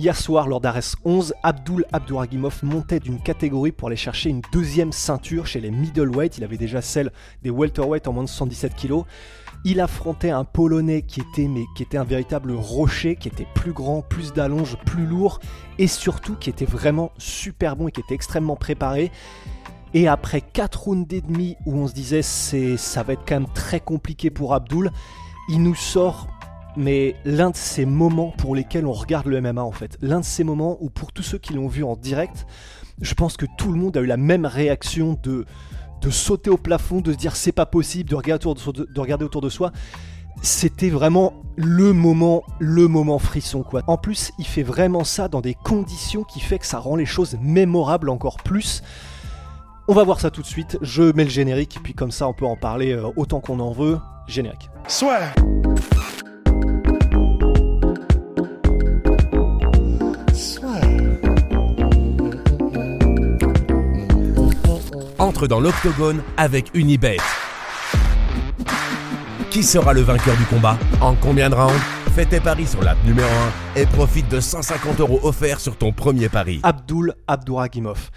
Hier soir, lors d'Ares 11, Abdul Abdouragimov montait d'une catégorie pour aller chercher une deuxième ceinture chez les middleweight. Il avait déjà celle des welterweight en moins de 117 kg. Il affrontait un Polonais qui était, mais, qui était un véritable rocher, qui était plus grand, plus d'allonge, plus lourd, et surtout qui était vraiment super bon et qui était extrêmement préparé. Et après 4 rounds et demi où on se disait c'est ça va être quand même très compliqué pour Abdul, il nous sort mais l'un de ces moments pour lesquels on regarde le MMA en fait. L'un de ces moments où pour tous ceux qui l'ont vu en direct, je pense que tout le monde a eu la même réaction de, sauter au plafond, de se dire c'est pas possible, de regarder autour de, soi. C'était vraiment le moment, le moment frisson quoi. En plus, il fait vraiment ça dans des conditions qui fait que ça rend les choses mémorables encore plus. On va voir ça tout de suite. Je mets le générique, puis comme ça on peut en parler euh, autant qu'on en veut. Générique. Soit. Entre dans l'octogone avec Unibet. Qui sera le vainqueur du combat En combien de rounds Fais tes paris sur l'app numéro 1 et profite de 150 euros offerts sur ton premier pari. Abdul Abdouragimov.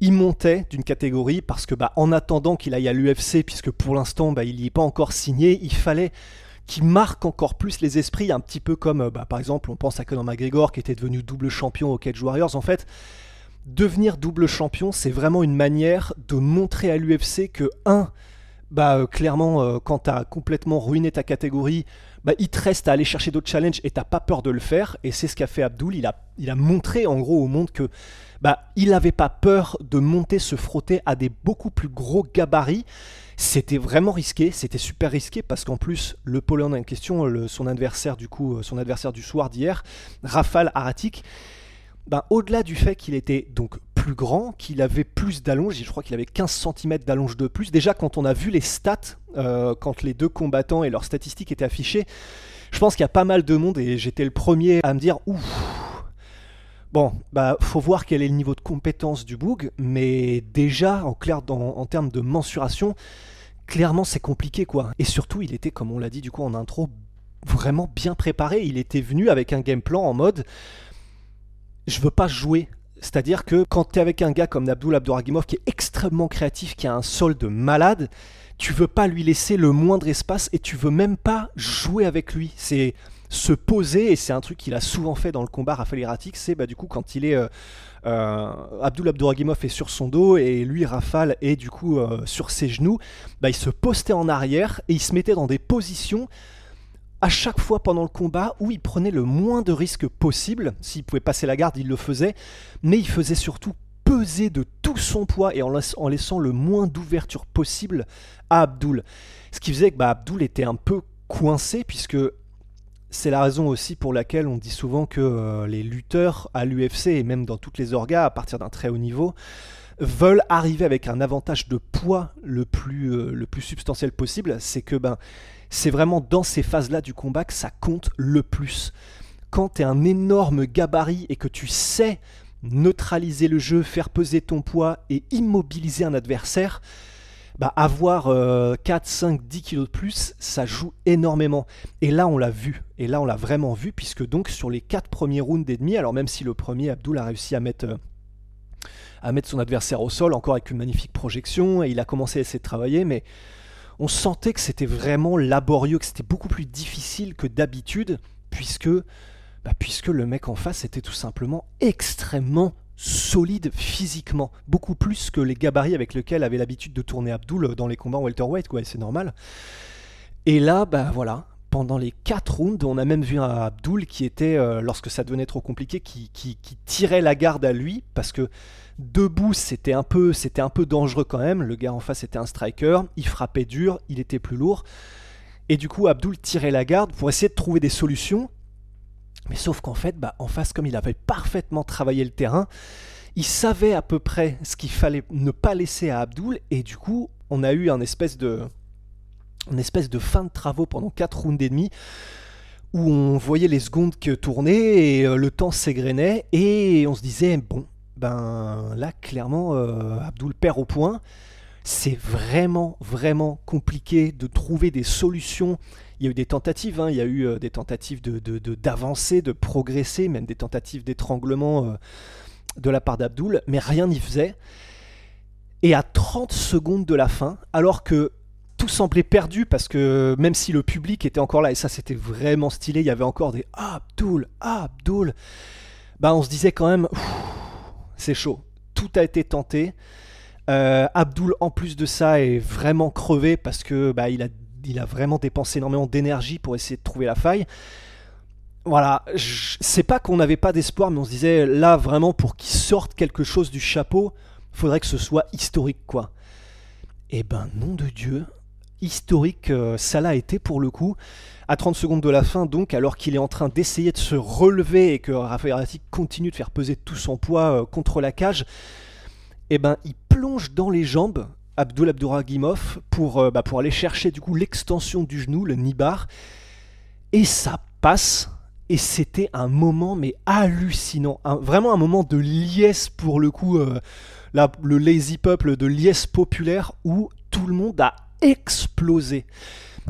Il montait d'une catégorie parce que bah, en attendant qu'il aille à l'UFC, puisque pour l'instant bah, il n'y est pas encore signé, il fallait qu'il marque encore plus les esprits, un petit peu comme euh, bah, par exemple on pense à Conor McGregor qui était devenu double champion au Cage Warriors. En fait, devenir double champion, c'est vraiment une manière de montrer à l'UFC que, un, bah, euh, clairement, euh, quand tu as complètement ruiné ta catégorie, bah, il te reste à aller chercher d'autres challenges et t'as pas peur de le faire. Et c'est ce qu'a fait Abdul. Il a, montré en gros au monde que bah, il n'avait pas peur de monter, se frotter à des beaucoup plus gros gabarits. C'était vraiment risqué, c'était super risqué parce qu'en plus le Polonais en question, son adversaire du coup, euh, son adversaire du soir d'hier, Rafal Aratik, ben, au-delà du fait qu'il était donc plus grand, qu'il avait plus d'allonge, je crois qu'il avait 15 cm d'allonge de plus, déjà quand on a vu les stats, euh, quand les deux combattants et leurs statistiques étaient affichées, je pense qu'il y a pas mal de monde et j'étais le premier à me dire ouf. Bon, bah faut voir quel est le niveau de compétence du Boug, mais déjà en clair en termes de mensuration, clairement c'est compliqué quoi. Et surtout il était comme on l'a dit du coup en intro vraiment bien préparé, il était venu avec un game plan en mode je veux pas jouer. C'est-à-dire que quand tu es avec un gars comme Abdul Abdouragimov qui est extrêmement créatif, qui a un sol de malade, tu veux pas lui laisser le moindre espace et tu veux même pas jouer avec lui. C'est se poser et c'est un truc qu'il a souvent fait dans le combat Raphaël Iratic, c'est bah, du coup quand il est euh, euh, Abdul Abdouragimov est sur son dos et lui Rafale est du coup euh, sur ses genoux, bah, il se postait en arrière et il se mettait dans des positions à chaque fois pendant le combat où il prenait le moins de risques possible. S'il pouvait passer la garde, il le faisait, mais il faisait surtout peser de tout son poids et en, laiss- en laissant le moins d'ouverture possible à Abdul. Ce qui faisait que bah, Abdul était un peu coincé puisque c'est la raison aussi pour laquelle on dit souvent que euh, les lutteurs à l'UFC et même dans toutes les orgas à partir d'un très haut niveau veulent arriver avec un avantage de poids le plus, euh, le plus substantiel possible. C'est que ben, c'est vraiment dans ces phases-là du combat que ça compte le plus. Quand tu es un énorme gabarit et que tu sais neutraliser le jeu, faire peser ton poids et immobiliser un adversaire, bah avoir euh, 4, 5, 10 kilos de plus, ça joue énormément. Et là, on l'a vu. Et là, on l'a vraiment vu, puisque donc sur les 4 premiers rounds et demi, alors même si le premier, Abdul a réussi à mettre, euh, à mettre son adversaire au sol, encore avec une magnifique projection, et il a commencé à essayer de travailler, mais on sentait que c'était vraiment laborieux, que c'était beaucoup plus difficile que d'habitude, puisque, bah, puisque le mec en face était tout simplement extrêmement solide physiquement, beaucoup plus que les gabarits avec lesquels avait l'habitude de tourner Abdul dans les combats en welterweight, quoi, c'est normal. Et là, bah voilà, pendant les 4 rounds, on a même vu un Abdul qui était, euh, lorsque ça devenait trop compliqué, qui tirait la garde à lui, parce que debout, c'était un, peu, c'était un peu dangereux quand même. Le gars en face était un striker, il frappait dur, il était plus lourd. Et du coup, Abdul tirait la garde pour essayer de trouver des solutions. Mais sauf qu'en fait, bah, en face, comme il avait parfaitement travaillé le terrain, il savait à peu près ce qu'il fallait ne pas laisser à Abdul, et du coup, on a eu un espèce de, une espèce de fin de travaux pendant 4 rounds et demi, où on voyait les secondes que tournaient, et euh, le temps s'égrenait, et on se disait, bon, ben là, clairement, euh, Abdul perd au point. C'est vraiment, vraiment compliqué de trouver des solutions il y a eu des tentatives, hein. il y a eu euh, des tentatives d'avancer, de, de, progresser, même des tentatives d'étranglement euh, de la part d'Abdoul, mais rien n'y faisait. Et à 30 secondes de la fin, alors que tout semblait perdu parce que même si le public était encore là, et ça c'était vraiment stylé, il y avait encore des Abdoul, ah, Abdoul, bah on se disait quand même, c'est chaud, tout a été tenté. Euh, en plus de ça est vraiment crevé parce que bah, il a il a vraiment dépensé énormément d'énergie pour essayer de trouver la faille. Voilà, c'est pas qu'on n'avait pas d'espoir, mais on se disait là vraiment pour qu'il sorte quelque chose du chapeau, faudrait que ce soit historique quoi. Et eh ben nom de Dieu, historique euh, ça l'a été pour le coup. À 30 secondes de la fin donc, alors qu'il est en train d'essayer de se relever et que Raphaël Ratic continue de faire peser tout son poids euh, contre la cage, eh ben il plonge dans les jambes Abdul Abdouragimov pour, euh, bah, pour aller chercher du coup l'extension du genou, le nibar. Et ça passe. Et c'était un moment mais hallucinant. vraiment un moment de liesse pour le coup. Le lazy peuple de liesse populaire où tout le monde a explosé.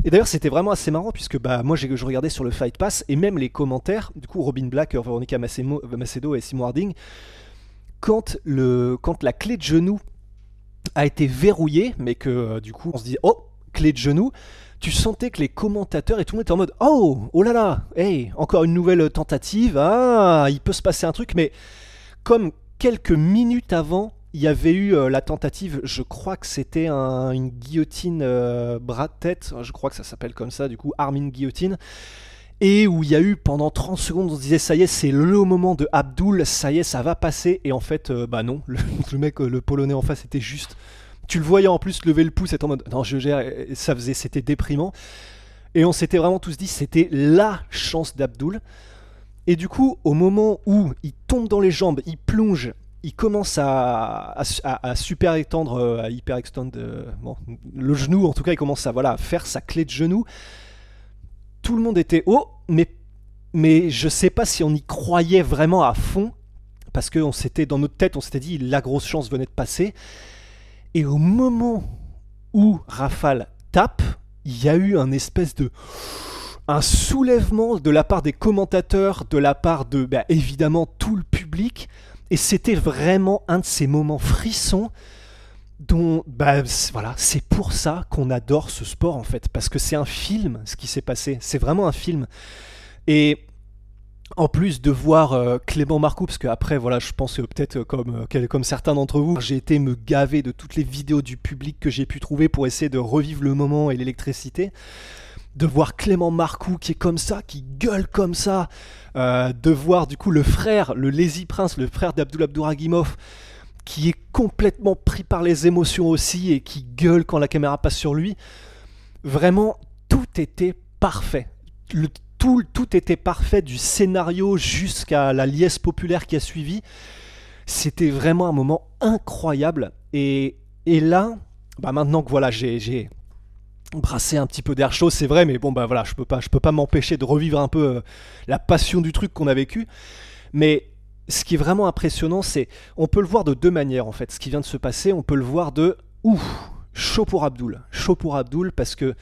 Et d'ailleurs, c'était vraiment assez marrant puisque bah, moi, je regardais sur le Fight Pass et même les commentaires, du coup, Robin Black, Veronica Macedo et Simon Harding, quand, le, quand la clé de genou a été verrouillé, mais que euh, du coup on se dit oh clé de genou. Tu sentais que les commentateurs et tout le monde était en mode oh oh là là hey encore une nouvelle tentative ah il peut se passer un truc mais comme quelques minutes avant il y avait eu euh, la tentative, je crois que c'était une guillotine euh, bras de tête, je crois que ça s'appelle comme ça, du coup, Armin guillotine, et où il y a eu pendant 30 secondes, on se disait ça y est, c'est le moment de Abdul, ça y est, ça va passer, et en fait, euh, bah non, le, mec, le polonais en face était juste. Tu le voyais en plus lever le pouce, et en mode non, je gère, ça faisait, c'était déprimant. Et on s'était vraiment tous dit, c'était la chance d'Abdul. Et du coup, au moment où il tombe dans les jambes, il plonge, il commence à, super étendre, euh, à hyper extendre bon, le genou, en tout cas, il commence à voilà, faire sa clé de genou tout le monde était haut, mais, mais je sais pas si on y croyait vraiment à fond, parce que on s'était, dans notre tête, on s'était dit la grosse chance venait de passer. Et au moment où Rafale tape, il y a eu un espèce de un soulèvement de la part des commentateurs, de la part de bah, évidemment tout le public, et c'était vraiment un de ces moments frissons dont bah, voilà, c'est pour ça qu'on adore ce sport en fait, parce que c'est un film ce qui s'est passé, c'est vraiment un film. Et en plus de voir euh, Clément Marcoux, parce qu'après, voilà, je pense peut-être euh, comme, euh, comme certains d'entre vous, j'ai été me gaver de toutes les vidéos du public que j'ai pu trouver pour essayer de revivre le moment et l'électricité. De voir Clément Marcoux qui est comme ça, qui gueule comme ça, de voir du coup le frère, le Lazy Prince, le frère d'Abdul Abdouragimov, qui est complètement pris par les émotions aussi et qui gueule quand la caméra passe sur lui. Vraiment, tout était parfait. Tout était parfait du scénario jusqu'à la liesse populaire qui a suivi. C'était vraiment un moment incroyable. Et, et là, bah maintenant que voilà, j'ai brassé un petit peu d'air chaud, c'est vrai, mais bon bah voilà, je peux pas, je peux pas m'empêcher de revivre un peu euh, la passion du truc qu'on a vécu. Mais ce qui est vraiment impressionnant, c'est on peut le voir de deux manières en fait. Ce qui vient de se passer, on peut le voir de ouf, chaud pour Abdul, chaud pour Abdul parce que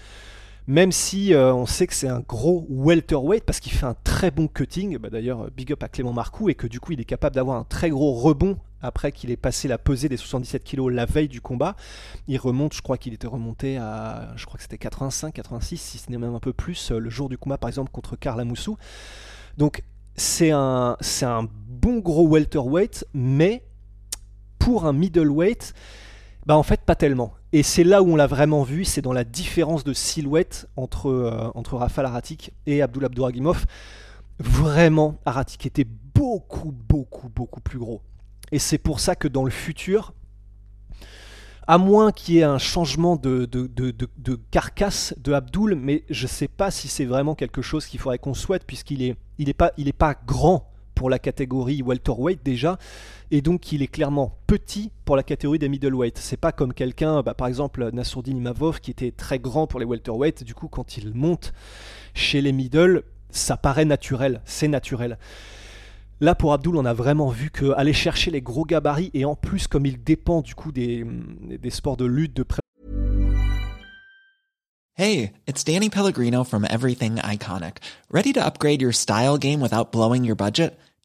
même si euh, on sait que c'est un gros welterweight parce qu'il fait un très bon cutting, bah, d'ailleurs big up à Clément Marcoux et que du coup il est capable d'avoir un très gros rebond après qu'il ait passé la pesée des 77 kg la veille du combat. Il remonte, je crois qu'il était remonté à, je crois que c'était 85, 86, si ce n'est même un peu plus, euh, le jour du combat par exemple contre Karl Amoussou. Donc c'est un, c'est un bon gros welterweight, mais pour un middleweight, bah en fait pas tellement. Et c'est là où on l'a vraiment vu, c'est dans la différence de silhouette entre, euh, entre Rafal Aratik et Abdul Abdouragimov. Vraiment, Aratik était beaucoup, beaucoup, beaucoup plus gros. Et c'est pour ça que dans le futur, à moins qu'il y ait un changement de, de, de, de, carcasse de Abdul, mais je ne sais pas si c'est vraiment quelque chose qu'il faudrait qu'on souhaite, puisqu'il est il n'est pas, il est pas grand pour la catégorie welterweight déjà, et donc il est clairement petit pour la catégorie des middleweight. C'est pas comme quelqu'un, bah, par exemple Nassourdine Imavov, qui était très grand pour les welterweight, du coup quand il monte chez les middle, ça paraît naturel, c'est naturel. Là pour Abdul, on a vraiment vu que aller chercher les gros gabarits et en plus comme il dépend du coup des, sports de lutte, de pré Hey, it's Danny Pellegrino from Everything Iconic. Ready to upgrade your style game without blowing your budget?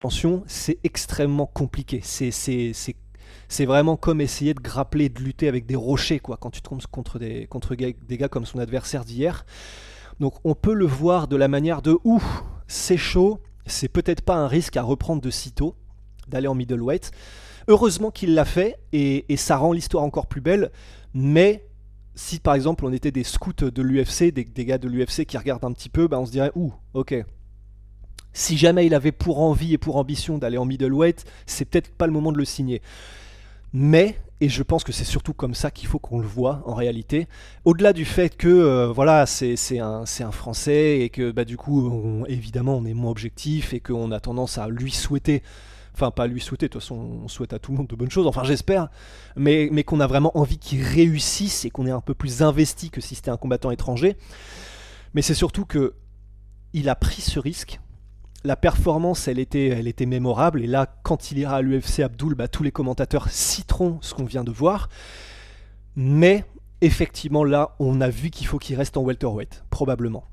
Attention, c'est extrêmement compliqué. C'est, vraiment comme essayer de grappler, de lutter avec des rochers, quoi, quand tu contre des, contre des gars comme son adversaire d'hier. Donc on peut le voir de la manière de ouh, c'est chaud, c'est peut-être pas un risque à reprendre de sitôt, d'aller en middleweight. Heureusement qu'il l'a fait et, ça rend l'histoire encore plus belle. Mais si par exemple on était des scouts de l'UFC, des, gars de l'UFC qui regardent un petit peu, bah on se dirait ouh, ok. Si jamais il avait pour envie et pour ambition d'aller en middleweight, c'est peut-être pas le moment de le signer. Mais, et je pense que c'est surtout comme ça qu'il faut qu'on le voit en réalité, au-delà du fait que euh, voilà, c'est un, Français et que bah, du coup, évidemment, on est moins objectif et qu'on a tendance à lui souhaiter enfin pas lui souhaiter, de toute façon on souhaite à tout le monde de bonnes choses, enfin j'espère, mais, mais qu'on a vraiment envie qu'il réussisse et qu'on est un peu plus investi que si c'était un combattant étranger. Mais c'est surtout que il a pris ce risque. La performance, elle était, elle était mémorable. Et là, quand il ira à l'UFC Abdul, bah, tous les commentateurs citeront ce qu'on vient de voir. Mais effectivement, là, on a vu qu'il faut qu'il reste en welterweight, probablement.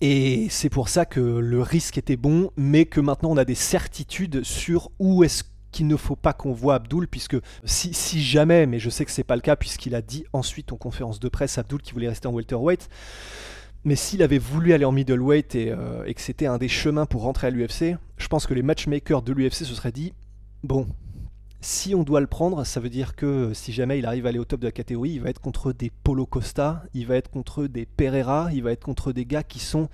Et c'est pour ça que le risque était bon, mais que maintenant on a des certitudes sur où est-ce qu'il ne faut pas qu'on voit Abdul, puisque si, jamais, mais je sais que c'est pas le cas, puisqu'il a dit ensuite en conférence de presse Abdul qu'il voulait rester en welterweight, mais s'il avait voulu aller en middleweight et, euh, et que c'était un des chemins pour rentrer à l'UFC, je pense que les matchmakers de l'UFC se seraient dit bon, si on doit le prendre, ça veut dire que si jamais il arrive à aller au top de la catégorie, il va être contre des Polo Costa, il va être contre des Pereira, il va être contre des gars qui sont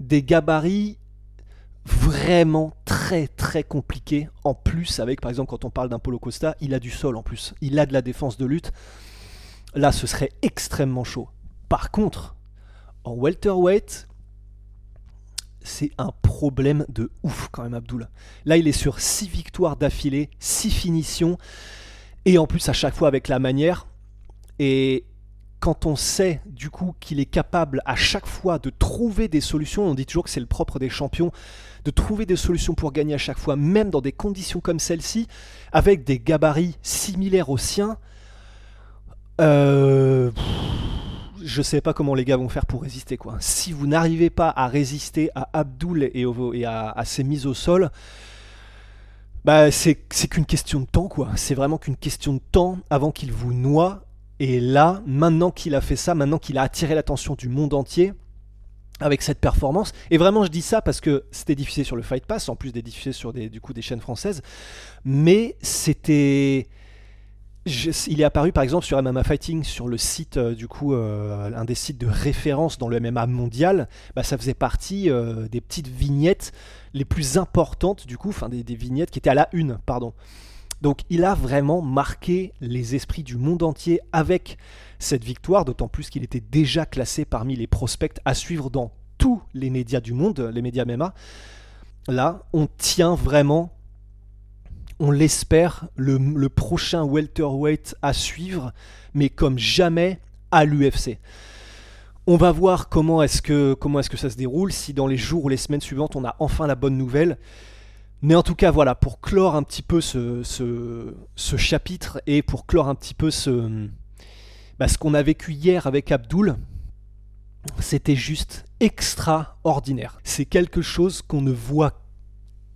des gabarits vraiment très très compliqués. En plus, avec par exemple quand on parle d'un Polo Costa, il a du sol en plus, il a de la défense de lutte. Là, ce serait extrêmement chaud. Par contre, en welterweight, c'est un problème de ouf quand même Abdul. Là il est sur 6 victoires d'affilée, 6 finitions, et en plus à chaque fois avec la manière. Et quand on sait du coup qu'il est capable à chaque fois de trouver des solutions, on dit toujours que c'est le propre des champions, de trouver des solutions pour gagner à chaque fois, même dans des conditions comme celle-ci, avec des gabarits similaires aux siens. Euh je sais pas comment les gars vont faire pour résister quoi. Si vous n'arrivez pas à résister à Abdul et, à, ses mises au sol, bah c'est qu'une question de temps quoi. C'est vraiment qu'une question de temps avant qu'il vous noie. Et là, maintenant qu'il a fait ça, maintenant qu'il a attiré l'attention du monde entier avec cette performance, et vraiment je dis ça parce que c'était diffusé sur le Fight Pass, en plus d'être diffusé sur du coup des chaînes françaises, mais c'était il est apparu par exemple sur MMA Fighting, sur le site euh, du coup, euh, un des sites de référence dans le MMA mondial. Bah, ça faisait partie euh, des petites vignettes les plus importantes du coup, enfin des, vignettes qui étaient à la une, pardon. Donc il a vraiment marqué les esprits du monde entier avec cette victoire, d'autant plus qu'il était déjà classé parmi les prospects à suivre dans tous les médias du monde, les médias MMA. Là, on tient vraiment on l'espère, le, prochain welterweight à suivre, mais comme jamais à l'UFC. On va voir comment est-ce que ça se déroule, si dans les jours ou les semaines suivantes on a enfin la bonne nouvelle. Mais en tout cas, voilà, pour clore un petit peu ce, ce, chapitre et pour clore un petit peu ce, bah, ce qu'on a vécu hier avec Abdul, c'était juste extraordinaire. C'est quelque chose qu'on ne voit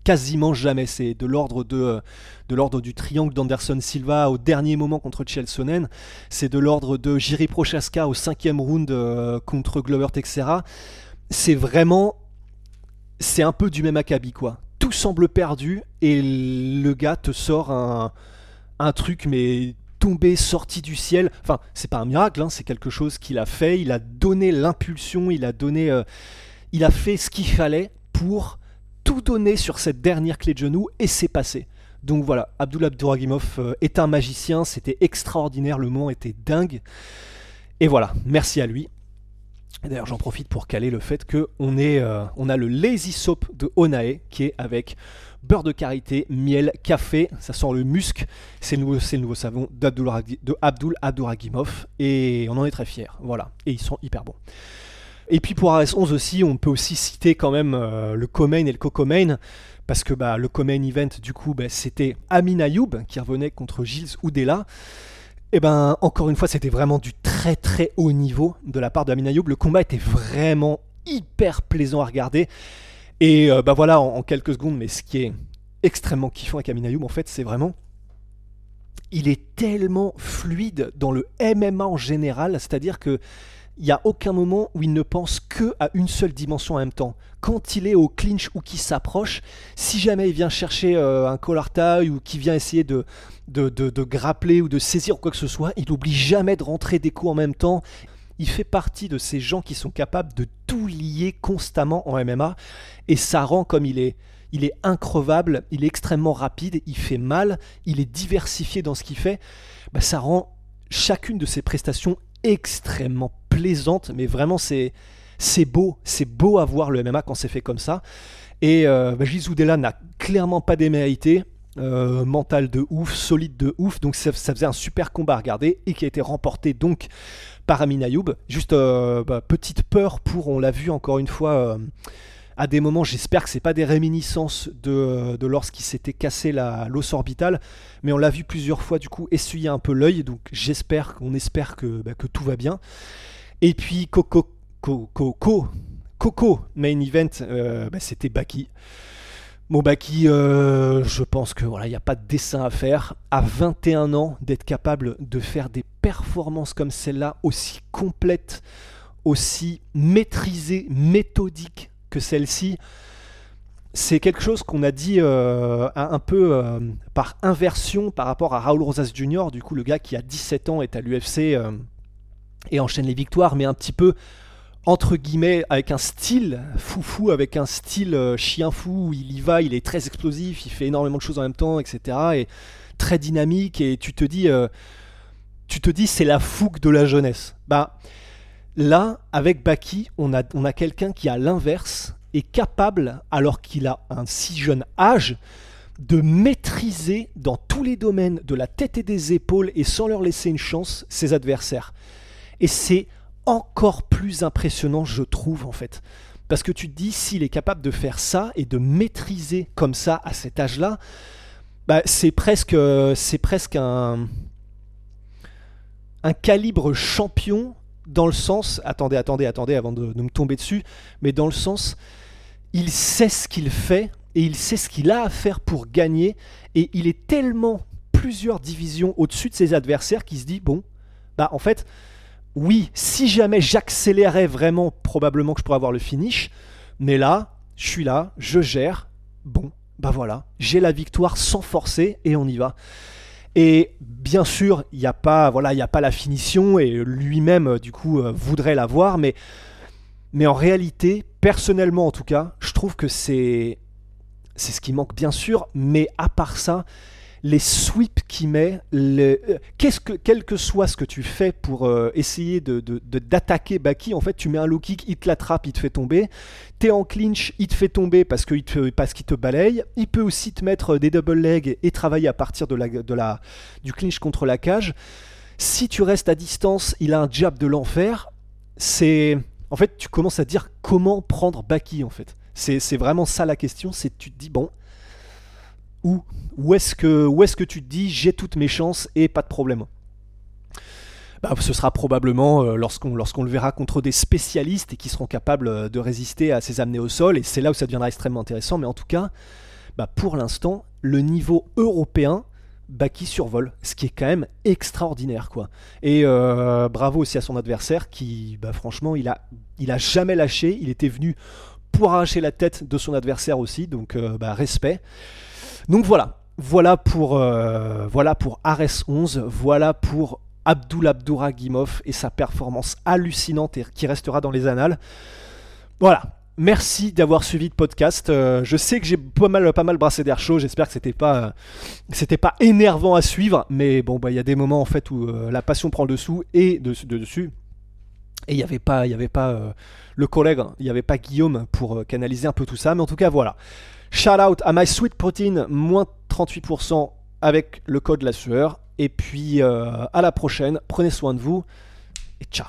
quasiment jamais. C'est de l'ordre de, euh, de l'ordre du triangle d'Anderson Silva au dernier moment contre Chelsonen. C'est de l'ordre de Jiri Prochaska au cinquième round euh, contre Glover Texera. C'est vraiment, c'est un peu du même acabit quoi. tout semble perdu et le gars te sort un, un truc mais tombé, sorti du ciel. Enfin, c'est pas un miracle, hein, c'est quelque chose qu'il a fait. Il a donné l'impulsion, il a donné, euh, il a fait ce qu'il fallait pour tout donner sur cette dernière clé de genou et c'est passé. Donc voilà, Abdullah Abdouragimov euh, est un magicien, c'était extraordinaire, le moment était dingue. Et voilà, merci à lui. D'ailleurs, j'en profite pour caler le fait que on, euh, a le Lazy Soap de Onae qui est avec beurre de karité, miel, café, ça sent le musc. C'est le nouveau, le savon de Abdul Abdouragimov et on en est très fiers. Voilà, et ils sont hyper bons. Et puis pour RS11 aussi, on peut aussi citer quand même euh, le co-main et le co-co-main, parce que bah, le co-main event, du coup, bah, c'était Amin Ayoub qui revenait contre Gilles Oudela. Et ben encore une fois, c'était vraiment du très très haut niveau de la part de Ayoub. Le combat était vraiment hyper plaisant à regarder. Et euh, bah voilà, en, en quelques secondes, mais ce qui est extrêmement kiffant avec Amin Ayoub, en fait, c'est vraiment il est tellement fluide dans le MMA en général, c'est-à-dire que il n'y a aucun moment où il ne pense que à une seule dimension en même temps. Quand il est au clinch ou qu'il s'approche, si jamais il vient chercher euh, un collar tie ou qu'il vient essayer de, de grappler ou de saisir quoi que ce soit, il n'oublie jamais de rentrer des coups en même temps. Il fait partie de ces gens qui sont capables de tout lier constamment en MMA et ça rend comme il est. Il est increvable, il est extrêmement rapide, il fait mal, il est diversifié dans ce qu'il fait. Bah, ça rend chacune de ses prestations extrêmement mais vraiment c'est c'est beau, c'est beau à voir le MMA quand c'est fait comme ça. Et euh, bah, n'a clairement pas démérité, euh, mental de ouf, solide de ouf, donc ça, faisait un super combat à regarder et qui a été remporté donc par Amin Ayoub. Juste euh, bah, petite peur pour, on l'a vu encore une fois. Euh, à des moments, j'espère que c'est pas des réminiscences de, de lorsqu'il s'était cassé l'os orbital, mais on l'a vu plusieurs fois du coup essuyer un peu l'œil, donc j'espère qu'on espère que, bah, que tout va bien. Et puis Coco, Coco, Coco, main event, euh, bah, c'était Baki. Bon Baki, euh, je pense que voilà, il n'y a pas de dessin à faire. À 21 ans, d'être capable de faire des performances comme celle-là, aussi complètes, aussi maîtrisées, méthodiques que celle-ci, c'est quelque chose qu'on a dit euh, un peu par inversion par rapport à Raul Rosas Jr., du coup le gars qui a 17 ans est à l'UFC et enchaîne les victoires, mais un petit peu entre guillemets avec un style foufou, avec un style euh, chien fou, où il y va, il est très explosif, il fait énormément de choses en même temps, etc. Et très dynamique, et tu te dis, euh, tu te dis c'est la fougue de la jeunesse. Bah là, avec Baki, on a, on a quelqu'un qui à l'inverse est capable, alors qu'il a un si jeune âge, de maîtriser dans tous les domaines de la tête et des épaules et sans leur laisser une chance ses adversaires. Et c'est encore plus impressionnant, je trouve, en fait. Parce que tu te dis, s'il est capable de faire ça et de maîtriser comme ça à cet âge-là, bah, c'est presque, c'est presque un, un calibre champion dans le sens, attendez, attendez, attendez, avant de, de me tomber dessus, mais dans le sens, il sait ce qu'il fait et il sait ce qu'il a à faire pour gagner et il est tellement plusieurs divisions au-dessus de ses adversaires qu'il se dit, bon, bah en fait, oui, si jamais j'accélérais vraiment, probablement que je pourrais avoir le finish. Mais là, je suis là, je gère. Bon, bah voilà, j'ai la victoire sans forcer et on y va. Et bien sûr, il n'y a pas, voilà, il a pas la finition et lui-même du coup euh, voudrait l'avoir, mais mais en réalité, personnellement en tout cas, je trouve que c'est c'est ce qui manque bien sûr, mais à part ça, les sweeps qu'il met, le, euh, que, quel que soit ce que tu fais pour euh, essayer de, d'attaquer Baki, en fait, tu mets un low kick, il te l'attrape, il te fait tomber. T'es en clinch, il te fait tomber parce qu'il te, parce qu'il te balaye. Il peut aussi te mettre des double legs et travailler à partir de la, de la, du clinch contre la cage. Si tu restes à distance, il a un jab de l'enfer. C'est. En fait, tu commences à dire comment prendre Baki, en fait. C'est, c'est vraiment ça la question. C'est tu te dis, bon, où Où est-ce que, tu te dis j'ai toutes mes chances et pas de problème? Bah, ce sera probablement euh, lorsqu'on le verra contre des spécialistes et qui seront capables euh, de résister à ces amenés au sol, et c'est là où ça deviendra extrêmement intéressant, mais en tout cas, bah, pour l'instant, le niveau européen, Baki survole, ce qui est quand même extraordinaire. quoi. Et euh, bravo aussi à son adversaire qui, bah, franchement, il a, il a jamais lâché, il était venu pour arracher la tête de son adversaire aussi, donc bah, respect. Donc voilà, voilà pour, euh, voilà pour Ares 11, voilà pour Abdul Abdouragimov et sa performance hallucinante et qui restera dans les annales. Voilà, Merci d'avoir suivi le podcast. Euh, je sais que j'ai pas mal, pas brassé d'air chaud. J'espère que c'était pas, c'était pas énervant à suivre. Mais bon, bah, il y a des moments en fait où la passion prend le dessous et de, dessus. Et il n'y avait pas, y avait pas le collègue, il n'y avait pas Guillaume pour canaliser un peu tout ça. Mais en tout cas, voilà. Shout out à My Sweet Protein, moins 38% avec le code la sueur. Et puis euh, à la prochaine, prenez soin de vous et ciao.